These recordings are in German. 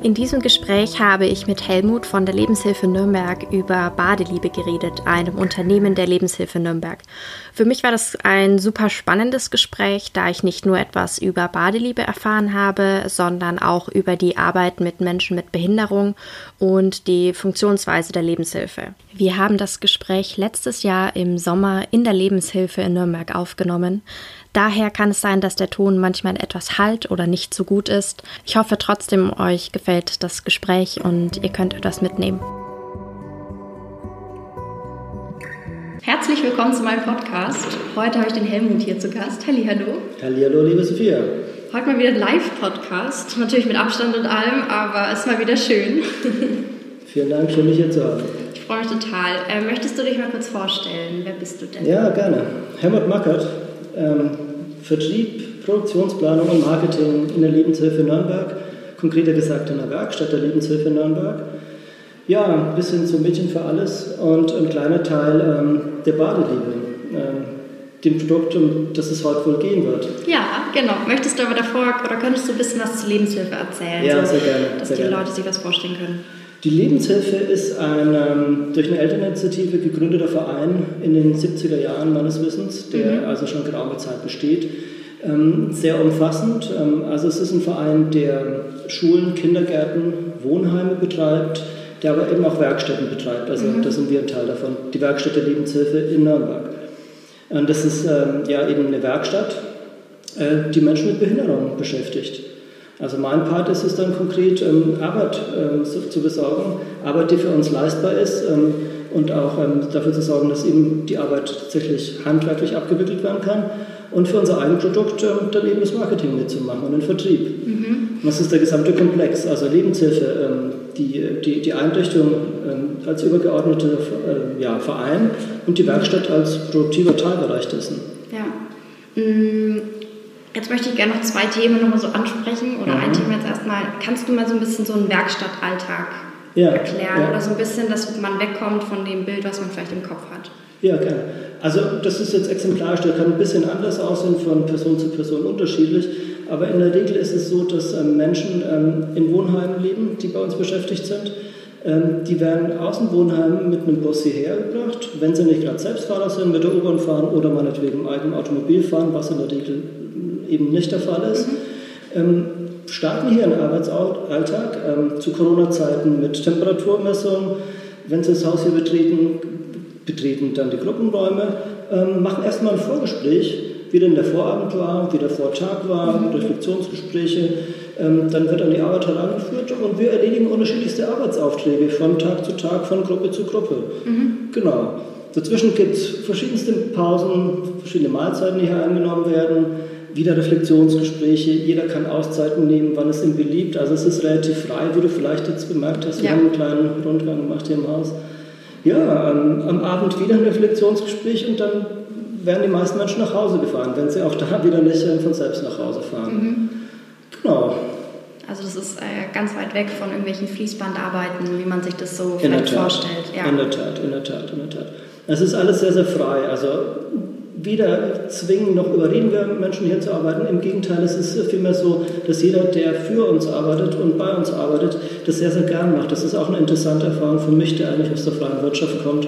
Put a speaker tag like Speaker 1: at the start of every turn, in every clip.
Speaker 1: In diesem Gespräch habe ich mit Helmut von der Lebenshilfe Nürnberg über Badeliebe geredet, einem Unternehmen der Lebenshilfe Nürnberg. Für mich war das ein super spannendes Gespräch, da ich nicht nur etwas über Badeliebe erfahren habe, sondern auch über die Arbeit mit Menschen mit Behinderung und die Funktionsweise der Lebenshilfe. Wir haben das Gespräch letztes Jahr im Sommer in der Lebenshilfe in Nürnberg aufgenommen. Daher kann es sein, dass der Ton manchmal etwas halt oder nicht so gut ist. Ich hoffe trotzdem, euch gefällt das Gespräch und ihr könnt etwas mitnehmen. Herzlich willkommen zu meinem Podcast. Heute habe ich den Helmut hier zu Gast. Halli, hallo.
Speaker 2: Halli, hallo, liebe Sophia.
Speaker 1: Heute mal wieder ein Live-Podcast, natürlich mit Abstand und allem, aber es ist mal wieder schön.
Speaker 2: Vielen Dank, schön dich hier zu haben.
Speaker 1: Ich freue mich total. Äh, möchtest du dich mal kurz vorstellen? Wer bist du denn?
Speaker 2: Ja, gerne. Helmut Mackert, ähm, Vertrieb, Produktionsplanung und Marketing in der Lebenshilfe Nürnberg, konkreter gesagt in der Werkstatt der Lebenshilfe Nürnberg. Ja, bis hin zum Mädchen für alles und ein kleiner Teil ähm, der Badeliebe, äh, dem Produkt, um das es heute wohl gehen wird.
Speaker 1: Ja, genau. Möchtest du aber davor, oder könntest du ein bisschen was zur Lebenshilfe erzählen?
Speaker 2: Ja, so, sehr gerne.
Speaker 1: Dass
Speaker 2: sehr
Speaker 1: die
Speaker 2: gerne.
Speaker 1: Leute sich was vorstellen können.
Speaker 2: Die Lebenshilfe ist ein ähm, durch eine Elterninitiative gegründeter Verein in den 70er Jahren meines Wissens, der mhm. also schon geraume Zeit besteht. Ähm, sehr umfassend. Ähm, also es ist ein Verein, der Schulen, Kindergärten, Wohnheime betreibt, der aber eben auch Werkstätten betreibt. Also mhm. da sind wir ein Teil davon. Die Werkstatt der Lebenshilfe in Nürnberg. Und das ist ähm, ja eben eine Werkstatt, äh, die Menschen mit Behinderung beschäftigt. Also mein Part ist es dann konkret, ähm, Arbeit ähm, zu, zu, besorgen, Arbeit, die für uns leistbar ist ähm, und auch ähm, dafür zu sorgen, dass eben die Arbeit tatsächlich handwerklich abgewickelt werden kann und für unser Eigenprodukt ähm, dann eben das Marketing mitzumachen und den Vertrieb. Mhm. Das ist der gesamte Komplex, also Lebenshilfe, ähm, die, die, die Einrichtung als übergeordneter äh, ja, Verein und die Werkstatt als produktiver Teilbereich dessen.
Speaker 1: Ja. Mhm. Jetzt möchte ich gerne noch zwei Themen nochmal so ansprechen. Oder mhm. ein Thema jetzt erstmal. Kannst du mal so ein bisschen so einen Werkstattalltag ja, erklären? Ja. Oder so ein bisschen, dass man wegkommt von dem Bild, was man vielleicht im Kopf hat?
Speaker 2: Ja, gerne. Also das ist jetzt exemplarisch, der kann ein bisschen anders aussehen, von Person zu Person unterschiedlich. Aber in der Regel ist es so, dass ähm, Menschen ähm, in Wohnheimen leben, die bei uns beschäftigt sind. Ähm, die werden aus dem Wohnheim mit einem Bus hierher gebracht, wenn sie nicht gerade Selbstfahrer sind, mit der U-Bahn fahren oder meinetwegen im eigenen Automobil fahren, was in der Regel eben nicht der Fall ist. Mhm. Ähm, starten hier einen Arbeitsalltag ähm, zu Corona-Zeiten mit Temperaturmessung. Wenn Sie das Haus hier betreten, betreten dann die Gruppenräume, ähm, machen erstmal ein Vorgespräch, wie denn der Vorabend war, wie der Vortag war, mhm. Reflexionsgespräche. Ähm, dann wird an die Arbeit herangeführt und wir erledigen unterschiedlichste Arbeitsaufträge von Tag zu Tag, von Gruppe zu Gruppe. Mhm. Genau. Dazwischen gibt es verschiedenste Pausen, verschiedene Mahlzeiten, die hier eingenommen werden wieder Reflexionsgespräche, jeder kann Auszeiten nehmen, wann es ihm beliebt. Also es ist relativ frei, wie du vielleicht jetzt bemerkt hast. Wir ja. haben einen kleinen Rundgang gemacht hier im Haus. Ja, ähm, am Abend wieder ein Reflexionsgespräch und dann werden die meisten Menschen nach Hause gefahren, wenn sie auch da wieder nicht äh, von selbst nach Hause fahren. Mhm. Genau.
Speaker 1: Also das ist äh, ganz weit weg von irgendwelchen Fließbandarbeiten, wie man sich das so vielleicht vorstellt.
Speaker 2: Ja. In der Tat, in der Tat, in der Tat. Es ist alles sehr, sehr frei. Also weder zwingen noch überreden wir Menschen hier zu arbeiten. Im Gegenteil, es ist vielmehr so, dass jeder, der für uns arbeitet und bei uns arbeitet, das sehr, sehr gern macht. Das ist auch eine interessante Erfahrung für mich, der eigentlich aus der freien Wirtschaft kommt.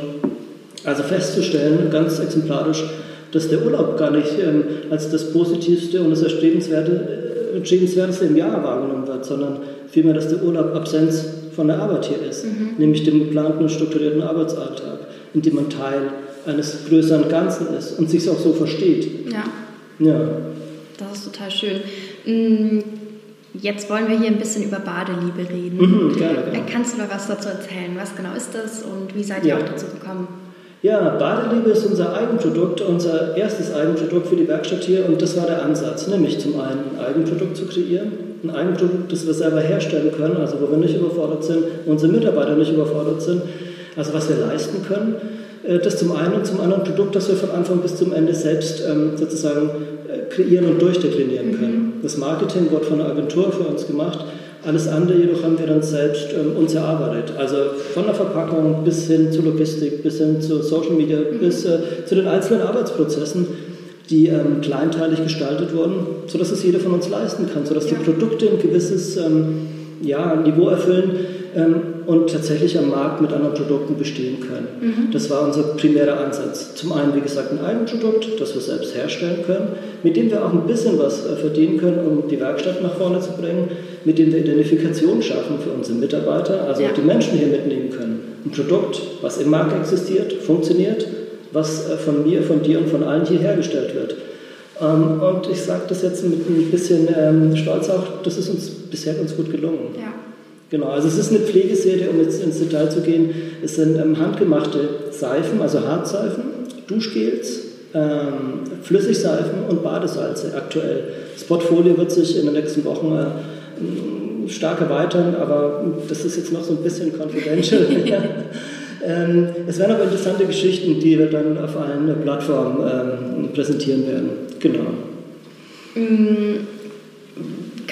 Speaker 2: Also festzustellen, ganz exemplarisch, dass der Urlaub gar nicht ähm, als das Positivste und das Erstrebenswerte, Erstrebenswerteste im Jahr wahrgenommen wird, sondern vielmehr, dass der Urlaub Absenz von der Arbeit hier ist, mhm. nämlich dem geplanten und strukturierten Arbeitsalltag, in dem man Teil eines größeren Ganzen ist und sich auch so versteht.
Speaker 1: Ja.
Speaker 2: Ja.
Speaker 1: Das ist total schön. Mm, jetzt wollen wir hier ein bisschen über Badeliebe reden.
Speaker 2: Mhm, gerne, gerne.
Speaker 1: Äh, kannst du mal was dazu erzählen? Was genau ist das und wie seid ihr
Speaker 2: ja.
Speaker 1: auch dazu gekommen?
Speaker 2: Ja, Badeliebe ist unser Eigenprodukt, unser erstes Eigenprodukt für die Werkstatt hier und das war der Ansatz, nämlich zum einen ein Eigenprodukt zu kreieren, ein Eigenprodukt, das wir selber herstellen können, also wo wir nicht überfordert sind, unsere Mitarbeiter nicht überfordert sind, also was wir leisten können das zum einen und zum anderen Produkt, das wir von Anfang bis zum Ende selbst ähm, sozusagen äh, kreieren und durchdeklinieren können. Mhm. Das Marketing wird von einer Agentur für uns gemacht Alles andere jedoch haben wir dann selbst ähm, uns erarbeitet. Also von der Verpackung bis hin zur Logistik, bis hin zu Social Media, mhm. bis äh, zu den einzelnen Arbeitsprozessen, die ähm, kleinteilig gestaltet wurden, sodass es jeder von uns leisten kann, sodass die Produkte ein gewisses ja, Niveau erfüllen, ähm, und tatsächlich am Markt mit anderen Produkten bestehen können. Mhm. Das war unser primärer Ansatz. Zum einen, wie gesagt, ein Eigenprodukt, das wir selbst herstellen können, mit dem wir auch ein bisschen was äh, verdienen können, um die Werkstatt nach vorne zu bringen, mit dem wir Identifikation schaffen für unsere Mitarbeiter, also ja. auch die Menschen hier mitnehmen können. Ein Produkt, was im Markt existiert, funktioniert, was äh, von mir, von dir und von allen hier hergestellt wird. Ähm, und ich sage das jetzt mit ein bisschen ähm, Stolz auch, das ist uns bisher ganz gut gelungen. Ja. Genau, also es ist eine Pflegeserie, um jetzt ins Detail zu gehen. Es sind ähm, handgemachte Seifen, also Hartseifen, Duschgels, ähm, Flüssigseifen und Badesalze aktuell. Das Portfolio wird sich in den nächsten Wochen äh, stark erweitern, aber das ist jetzt noch so ein bisschen confidential. ähm, es werden aber interessante Geschichten, die wir dann auf allen Plattformen ähm, präsentieren werden. Genau.
Speaker 1: Mm,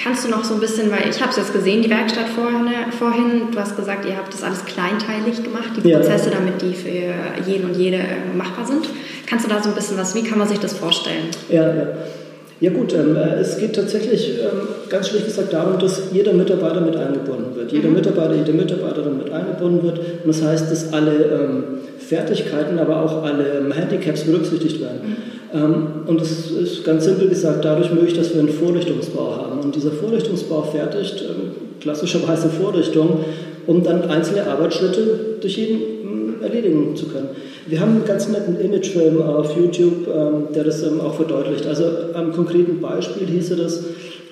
Speaker 1: Kannst du noch so ein bisschen, weil ich habe es jetzt gesehen, die Werkstatt vorhin, vorhin, du hast gesagt, ihr habt das alles kleinteilig gemacht, die Prozesse, ja. damit die für jeden und jede machbar sind. Kannst du da so ein bisschen was, wie kann man sich das vorstellen?
Speaker 2: Ja, ja. Ja gut, ähm, äh, es geht tatsächlich ähm, ganz schlicht gesagt darum, dass jeder Mitarbeiter mit eingebunden wird. Jeder mhm. Mitarbeiter, jede Mitarbeiterin mit eingebunden wird. Und das heißt, dass alle ähm, Fertigkeiten, aber auch alle Handicaps berücksichtigt werden. Ähm, und es ist ganz simpel gesagt dadurch möglich, dass wir einen Vorrichtungsbau haben. Und dieser Vorrichtungsbau fertigt ähm, klassischerweise Vorrichtungen, um dann einzelne Arbeitsschritte durch jeden ähm, erledigen zu können. Wir haben einen ganz netten Imagefilm auf YouTube, der das auch verdeutlicht. Also am konkreten Beispiel hieße das,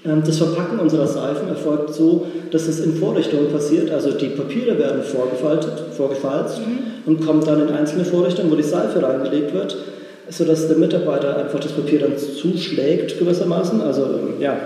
Speaker 2: das Verpacken unserer Seifen erfolgt so, dass es in Vorrichtungen passiert. Also die Papiere werden vorgefaltet, vorgefalzt mhm. und kommen dann in einzelne Vorrichtungen, wo die Seife reingelegt wird sodass der Mitarbeiter einfach das Papier dann zuschlägt gewissermaßen, also ähm, ja,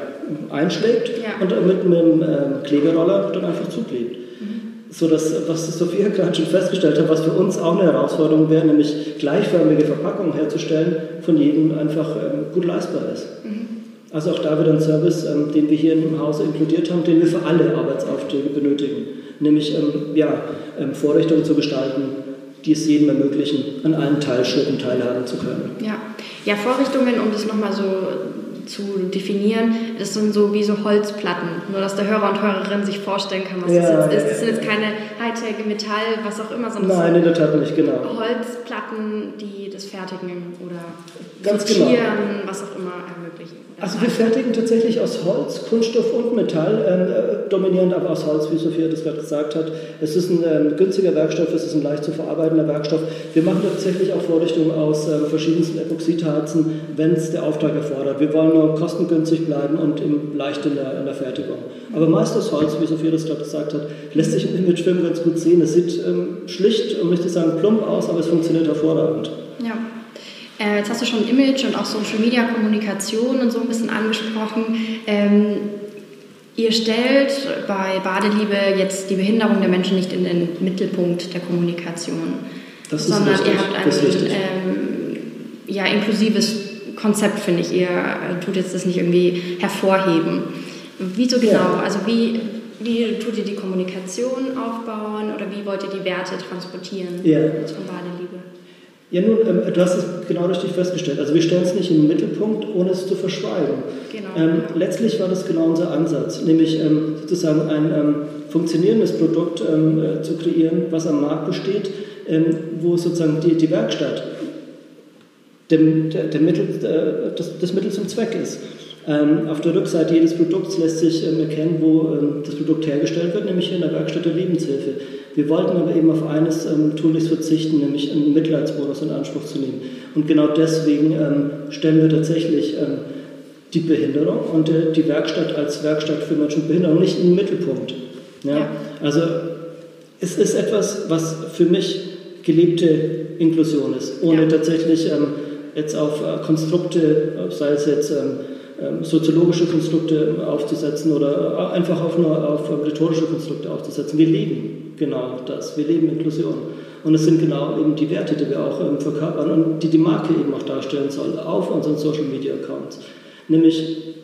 Speaker 2: einschlägt ja. und mit einem ähm, Kleberoller dann einfach zuklebt. Mhm. So dass, was Sophia gerade schon festgestellt hat, was für uns auch eine Herausforderung wäre, nämlich gleichförmige Verpackungen herzustellen, von jedem einfach ähm, gut leistbar ist. Mhm. Also auch da wieder ein Service, ähm, den wir hier im Hause inkludiert haben, den wir für alle Arbeitsaufträge benötigen, nämlich ähm, ja, ähm, Vorrichtungen zu gestalten, die es jedem ermöglichen, an allen Teilschritten teilhaben zu können.
Speaker 1: Ja, ja Vorrichtungen, um das nochmal so zu definieren, das sind so wie so Holzplatten. Nur, dass der Hörer und Hörerin sich vorstellen kann, was ja, das jetzt ist. Das sind jetzt keine Hightech, Metall, was auch immer, sondern
Speaker 2: Nein, in der Tat nicht, genau.
Speaker 1: Holzplatten, die das fertigen oder Ganz genau. was auch immer ermöglichen.
Speaker 2: Also wir fertigen tatsächlich aus Holz, Kunststoff und Metall, ähm, äh, dominierend aber aus Holz, wie Sophia das gerade gesagt hat. Es ist ein ähm, günstiger Werkstoff, es ist ein leicht zu verarbeitender Werkstoff. Wir machen tatsächlich auch Vorrichtungen aus ähm, verschiedensten Epoxidharzen, wenn es der Auftrag erfordert. Wir wollen nur kostengünstig bleiben und im, leicht in der, in der Fertigung. Aber meist aus Holz, wie Sophia das gerade gesagt hat, lässt sich im Imagefilm ganz gut sehen. Es sieht ähm, schlicht und möchte sagen plump aus, aber es funktioniert hervorragend.
Speaker 1: Ja. Äh, jetzt hast du schon Image und auch Social Media Kommunikation und so ein bisschen angesprochen. Ähm, ihr stellt bei Badeliebe jetzt die Behinderung der Menschen nicht in den Mittelpunkt der Kommunikation, das sondern ihr habt ein ähm, ja, inklusives Konzept, finde ich. Ihr äh, tut jetzt das nicht irgendwie hervorheben. Wieso genau? Ja. Also wie, wie tut ihr die Kommunikation aufbauen oder wie wollt ihr die Werte transportieren ja. von Badeliebe?
Speaker 2: Ja, nun, ähm, du hast es genau richtig festgestellt. Also wir stellen es nicht in den Mittelpunkt, ohne es zu verschweigen. Genau. Ähm, letztlich war das genau unser Ansatz, nämlich ähm, sozusagen ein ähm, funktionierendes Produkt ähm, äh, zu kreieren, was am Markt besteht, ähm, wo sozusagen die, die Werkstatt dem, der, der Mittel, äh, das, das Mittel zum Zweck ist. Ähm, auf der Rückseite jedes Produkts lässt sich ähm, erkennen, wo ähm, das Produkt hergestellt wird, nämlich hier in der Werkstatt der Lebenshilfe. Wir wollten aber eben auf eines ähm, tunlichst verzichten, nämlich einen Mitleidsbonus in Anspruch zu nehmen. Und genau deswegen ähm, stellen wir tatsächlich ähm, die Behinderung und äh, die Werkstatt als Werkstatt für Menschen mit Behinderung nicht in den Mittelpunkt. Ja? ja? Also es ist etwas, was für mich gelebte Inklusion ist, ohne ja. tatsächlich jetzt auf äh, Konstrukte, sei es jetzt ähm, soziologische Konstrukte aufzusetzen oder äh, einfach auf, nur auf rhetorische Konstrukte aufzusetzen. Wir leben genau das. Wir leben Inklusion. Und es sind genau eben die Werte, die wir auch ähm, verkörpern und die die Marke eben auch darstellen soll auf unseren Social Media Accounts. Nämlich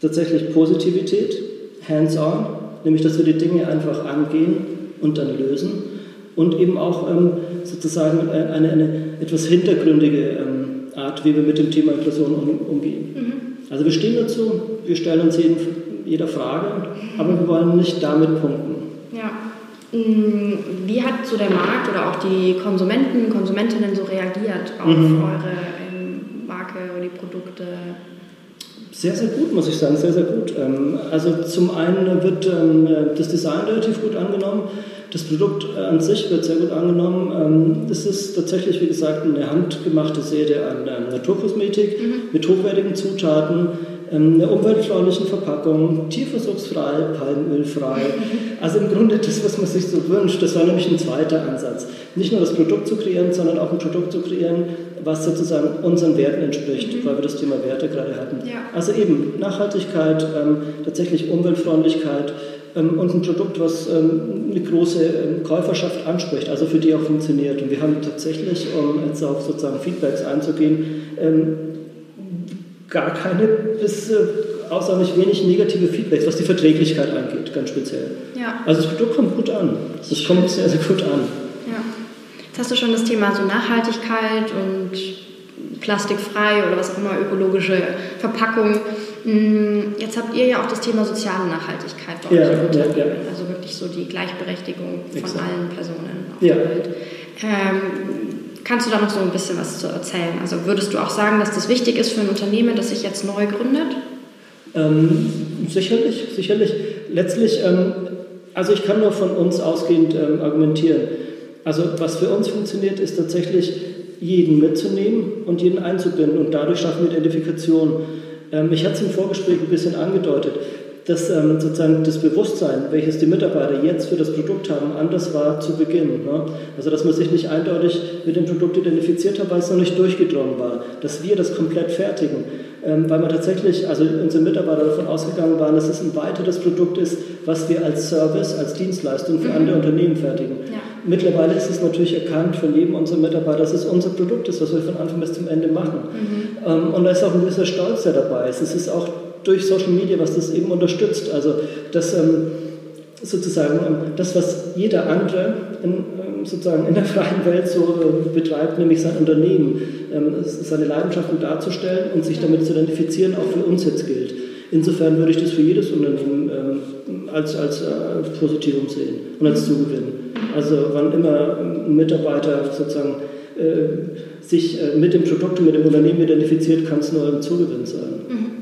Speaker 2: tatsächlich Positivität, hands-on, nämlich dass wir die Dinge einfach angehen und dann lösen und eben auch ähm, sozusagen eine, eine, etwas hintergründige ähm, Art, wie wir mit dem Thema Inklusion um, umgehen. Mhm. Also wir stehen dazu, wir stellen uns jeden, jeder Frage, aber wir wollen nicht damit punkten.
Speaker 1: Ja. Mm, wie hat so der Markt oder auch die Konsumenten, Konsumentinnen so reagiert auf mhm. eure ähm, Marke oder die Produkte?
Speaker 2: Sehr, sehr gut, muss ich sagen, sehr, sehr gut. Ähm, also zum einen wird ähm, das Design relativ gut angenommen. Das Produkt an sich wird sehr gut angenommen. Es ist tatsächlich, wie gesagt, eine handgemachte Serie an Naturkosmetik mhm. mit hochwertigen Zutaten ähm, einer umweltfreundlichen Verpackung, tierversuchsfrei, palmölfrei. Also im Grunde das, was man sich so wünscht, das war nämlich ein zweiter Ansatz. Nicht nur das Produkt zu kreieren, sondern auch ein Produkt zu kreieren, was sozusagen unseren Werten entspricht, mhm. weil wir das Thema Werte gerade hatten. Ja. Also eben Nachhaltigkeit, ähm, tatsächlich Umweltfreundlichkeit, ähm, und ein Produkt, was ähm, eine große ähm, Käuferschaft anspricht, also für die auch funktioniert. Und wir haben tatsächlich, um jetzt auf sozusagen Feedbacks einzugehen, gar keine bis äh, außerordentlich wenig negative Feedbacks, was die Verträglichkeit angeht, ganz speziell. Ja. Also das Produkt kommt gut an. Es kommt sehr, sehr gut an.
Speaker 1: Hast du schon das Thema so Nachhaltigkeit und plastikfrei oder was auch immer, ökologische Verpackung. Hm, jetzt habt ihr ja auch das Thema soziale Nachhaltigkeit bei euch ja, im Unternehmen, ja, ja. also wirklich so die Gleichberechtigung von Exakt. allen Personen auf der Welt. Ähm, Kannst du da noch so ein bisschen was zu erzählen? Also würdest du auch sagen, dass das wichtig ist für ein Unternehmen, das sich jetzt neu gründet?
Speaker 2: Ähm, sicherlich, sicherlich. Letztlich, ähm, also ich kann nur von uns ausgehend ähm, argumentieren. Also was für uns funktioniert, ist tatsächlich jeden mitzunehmen und jeden einzubinden und dadurch schaffen wir Identifikation. Ähm, ich hatte es im Vorgespräch ein bisschen angedeutet dass ähm, sozusagen das Bewusstsein, welches die Mitarbeiter jetzt für das Produkt haben, anders war zu Beginn. Ne? Also dass man sich nicht eindeutig mit dem Produkt identifiziert hat, weil es noch nicht durchgedrungen war. Dass wir das komplett fertigen. Ähm, weil man tatsächlich, also unsere Mitarbeiter davon ausgegangen waren, dass es ein weiteres Produkt ist, was wir als Service, als Dienstleistung für mhm. andere Unternehmen fertigen. Ja. Mittlerweile ist es natürlich erkannt von jedem unserer Mitarbeiter, dass es unser Produkt ist, was wir von Anfang bis zum Ende machen. Mhm. Ähm, und da ist auch ein gewisser Stolz, der dabei ist. Es ist auch durch Social Media, was das eben unterstützt. Also das ähm, sozusagen das, was jeder andere in, ähm, sozusagen in der freien Welt so äh, betreibt, nämlich sein Unternehmen, ähm, seine Leidenschaften darzustellen und sich damit zu identifizieren, auch für uns jetzt gilt. Insofern würde ich das für jedes Unternehmen ähm, als, als äh, Positivum sehen und als Zugewinn. Also wann immer ein Mitarbeiter sozusagen äh, sich äh, mit dem Produkt und mit dem Unternehmen identifiziert, kann es nur ein Zugewinn sein. Mhm.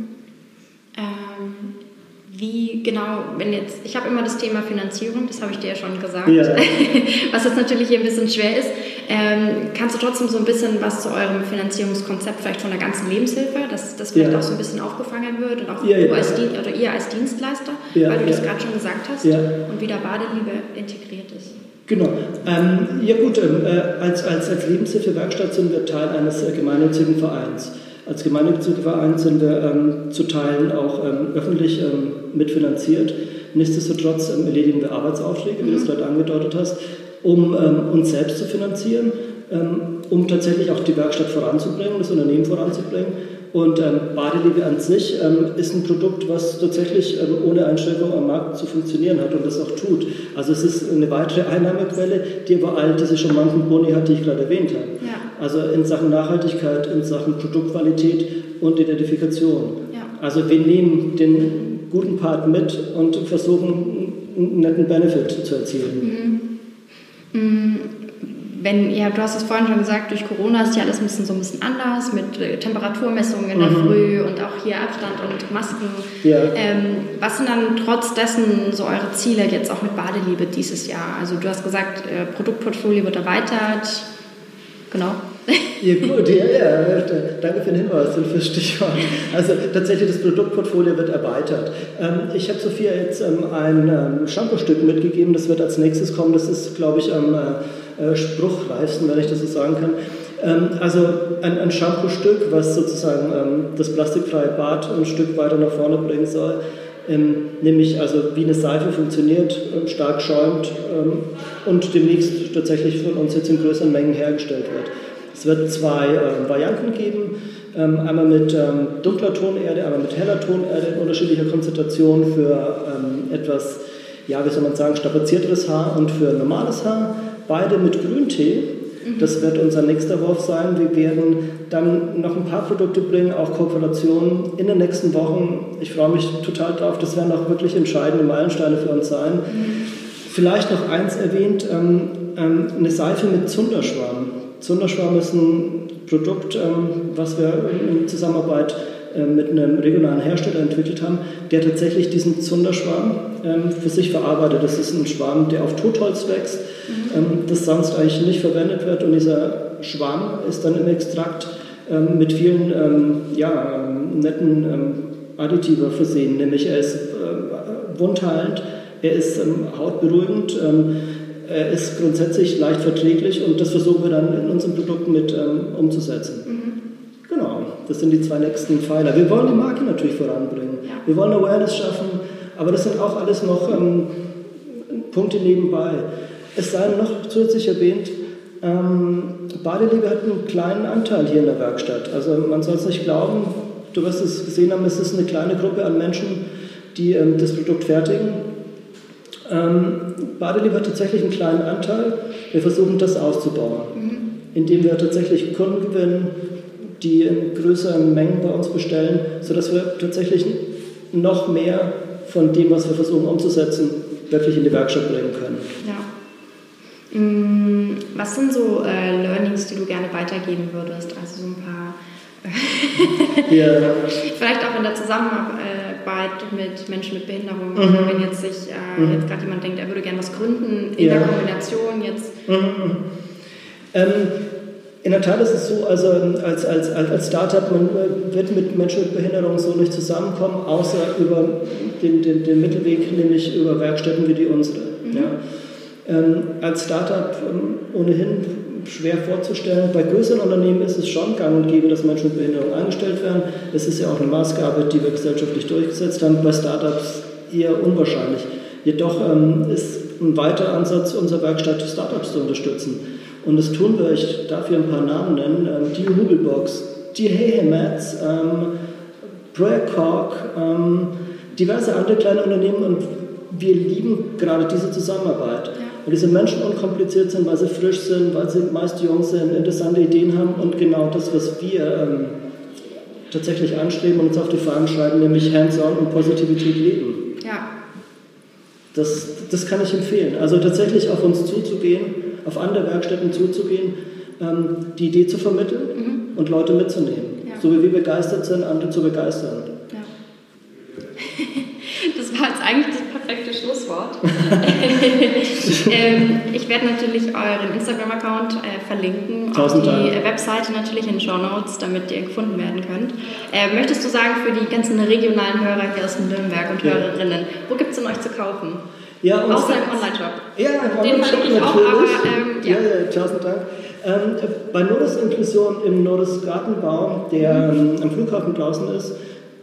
Speaker 1: Wie genau, wenn jetzt, ich habe immer das Thema Finanzierung, das habe ich dir ja schon gesagt, ja. was jetzt natürlich hier ein bisschen schwer ist. Ähm, kannst du trotzdem so ein bisschen was zu eurem Finanzierungskonzept vielleicht von der ganzen Lebenshilfe, dass das vielleicht ja. auch so ein bisschen aufgefangen wird und auch ja, du als Dien oder ihr als Dienstleister, weil du das gerade schon gesagt hast und wie da Badeliebe integriert ist?
Speaker 2: Genau. Ähm, ja gut, ähm, äh, als, als, als Lebenshilfewerkstatt sind wir Teil eines äh, gemeinnützigen Vereins. Als gemeinnütziger Verein sind wir ähm, zu Teilen auch ähm, öffentlich ähm, mitfinanziert. Nichtsdestotrotz ähm, erledigen wir Arbeitsaufträge, wie du es mhm. gerade angedeutet hast, um ähm, uns selbst zu finanzieren, ähm, um tatsächlich auch die Werkstatt voranzubringen, das Unternehmen voranzubringen. Und ähm, Badeliebe an sich ähm, ist ein Produkt, was tatsächlich ähm, ohne Einschränkung am Markt zu funktionieren hat und das auch tut. Also es ist eine weitere Einnahmequelle, die aber all diese charmanten Boni hat, die ich gerade erwähnt habe. Ja. Also in Sachen Nachhaltigkeit, in Sachen Produktqualität und Identifikation. Ja. Also wir nehmen den guten Part mit und versuchen einen netten Benefit zu erzielen.
Speaker 1: Mhm. Mhm. Wenn ihr, du hast es vorhin schon gesagt, durch Corona ist ja alles ein bisschen so ein bisschen anders mit äh, Temperaturmessungen in der mhm. Früh und auch hier Abstand und Masken. Ja. Ähm, was sind dann trotz dessen so eure Ziele jetzt auch mit Badeliebe dieses Jahr? Also du hast gesagt, äh, Produktportfolio wird erweitert, Genau.
Speaker 2: Ja gut, ja, ja, danke für den Hinweis und fürs Stichwort. Also tatsächlich das Produktportfolio wird erweitert. Ähm, ich habe Sophia jetzt ähm, ein ähm, Shampoo-Stück mitgegeben, das wird als nächstes kommen. Das ist, glaube ich, am äh, spruchreifsten, wenn ich das so sagen kann. Also ein, ein Shampoo-Stück, was sozusagen das plastikfreie Bad ein Stück weiter nach vorne bringen soll. Ähm, nämlich also wie eine Seife funktioniert, äh, stark schäumt ähm, und demnächst tatsächlich von uns jetzt in größeren Mengen hergestellt wird. Es wird zwei äh, Varianten geben, ähm, einmal mit ähm, dunkler Tonerde, einmal mit heller Tonerde in unterschiedlicher Konzentration für ähm, etwas ja, wie soll man sagen, strapazierteres Haar und für normales Haar. Beide mit Grüntee. Mhm. Das wird unser nächster Wurf sein. Wir werden dann noch ein paar Produkte bringen, auch Kooperationen in den nächsten Wochen. Ich freue mich total drauf. Das werden auch wirklich entscheidende Meilensteine für uns sein. Mhm. Vielleicht noch eins erwähnt, ähm, ähm, eine Seife mit Zunderschwamm. Zunderschwamm ist ein Produkt, ähm, was wir in Zusammenarbeit äh, mit einem regionalen Hersteller entwickelt haben, der tatsächlich diesen Zunderschwarm ähm, für sich verarbeitet. Das ist ein Schwarm, der auf Totholz wächst, mhm. ähm, das sonst eigentlich nicht verwendet wird. Und dieser Schwarm ist dann im Extrakt ähm, mit vielen ähm, ja, ähm, netten ähm, Additiva versehen. Nämlich er ist äh, wundheilend, er ist hautberuhigend, er ist grundsätzlich leicht verträglich und das versuchen wir dann in unseren Produkten mit umzusetzen. Mhm. Das sind die zwei nächsten Pfeiler. Wir wollen die Marke natürlich voranbringen. Ja. Wir wollen Awareness schaffen, aber das sind auch alles noch ähm, Punkte nebenbei. Es sei noch zusätzlich erwähnt, ähm, Badeliebe hat einen kleinen Anteil hier in der Werkstatt. Also man soll es nicht glauben, du wirst es gesehen haben, es ist eine kleine Gruppe an Menschen, die ähm, das Produkt fertigen. Ähm, Badeliebe hat tatsächlich einen kleinen Anteil. Wir versuchen das auszubauen, mhm. indem wir tatsächlich Kunden gewinnen, die in größeren Mengen bei uns bestellen, sodass wir tatsächlich noch mehr von dem, was wir versuchen umzusetzen, wirklich in die Werkstatt bringen können.
Speaker 1: Ja. Mm, was sind so äh, Learnings, die du gerne weitergeben würdest? Also so ein paar. ja. Vielleicht auch in der Zusammenarbeit mit Menschen mit Behinderung. Mhm. Wenn jetzt sich äh, mhm. jetzt gerade jemand denkt, er würde gerne was gründen in ja. der Kombination jetzt. Mhm.
Speaker 2: Ähm, in der Tat ist es so, also als, als, als Startup, man äh, wird mit Menschen mit Behinderung so nicht zusammenkommen, außer über den, den, den Mittelweg, nämlich über Werkstätten wie die unsere. Mhm. Ja. Ähm, als Startup ähm, ohnehin schwer vorzustellen. Bei größeren Unternehmen ist es schon gang und gäbe, dass Menschen mit Behinderung eingestellt werden. Es ist ja auch eine Maßgabe, die wir gesellschaftlich durchgesetzt haben. Bei Startups eher unwahrscheinlich. Jedoch ähm, ist ein weiterer Ansatz unserer Werkstatt, Startups zu unterstützen. Und das tun wir, ich darf hier ein paar Namen nennen, ähm, die Hugelbox, die Hehemats, ähm, Project Cork, ähm, diverse andere kleine Unternehmen und wir lieben gerade diese Zusammenarbeit. Weil diese Menschen unkompliziert sind, weil sie frisch sind, weil sie meist jung sind, interessante Ideen haben und genau das, was wir ähm, tatsächlich anstreben und uns auf die Fahnen schreiben, nämlich Hands-on und Positivität leben. Das, das kann ich empfehlen. Also tatsächlich auf uns zuzugehen auf andere Werkstätten zuzugehen, ähm, die Idee zu vermitteln mhm. und Leute mitzunehmen. Ja. So wie wir begeistert sind, andere zu begeistern. Ja.
Speaker 1: Das war jetzt eigentlich Schlusswort. ähm, ich werde natürlich euren Instagram-Account äh, verlinken, Tausend auch die Dank. Webseite natürlich in den Show Notes, damit ihr gefunden werden könnt. Äh, möchtest du sagen für die ganzen regionalen Hörer hier aus Nürnberg und ja. Hörerinnen, wo gibt es denn euch zu kaufen?
Speaker 2: Ja,
Speaker 1: und Außer im Online-Shop.
Speaker 2: Ja, im Online-Shop natürlich. Auch, aber, ähm, ja. ja, ja, tausend Dank. Ähm, bei Nordis Inklusion im Nordis Gartenbau, der ähm, am Flughafen draußen ist,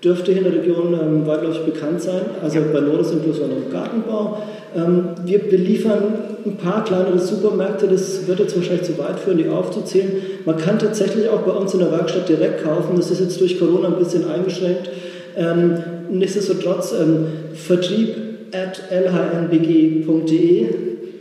Speaker 2: dürfte hier in der Region ähm, weitläufig bekannt sein. Also bei Nordis Inklusion im Gartenbau. Ähm, wir beliefern ein paar kleinere Supermärkte, das wird jetzt wahrscheinlich zu weit führen, die aufzuzählen. Man kann tatsächlich auch bei uns in der Werkstatt direkt kaufen. Das ist jetzt durch Corona ein bisschen eingeschränkt. Ähm, nichtsdestotrotz, ähm, Vertrieb at lhnbg.de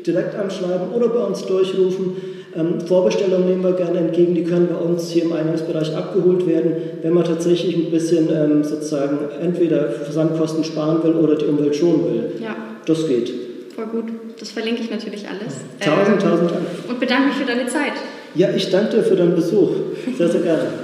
Speaker 2: direkt anschreiben oder bei uns durchrufen. Ähm, Vorbestellungen nehmen wir gerne entgegen, die können bei uns hier im Eingangsbereich abgeholt werden, wenn man tatsächlich ein bisschen ähm, sozusagen entweder Versandkosten sparen will oder die Umwelt schonen will. Ja. Das geht.
Speaker 1: Voll gut. Das verlinke ich natürlich alles.
Speaker 2: Tausend, ähm, tausend Dank.
Speaker 1: Und bedanke mich für deine Zeit.
Speaker 2: Ja, ich danke dir für deinen Besuch. Sehr, sehr gerne.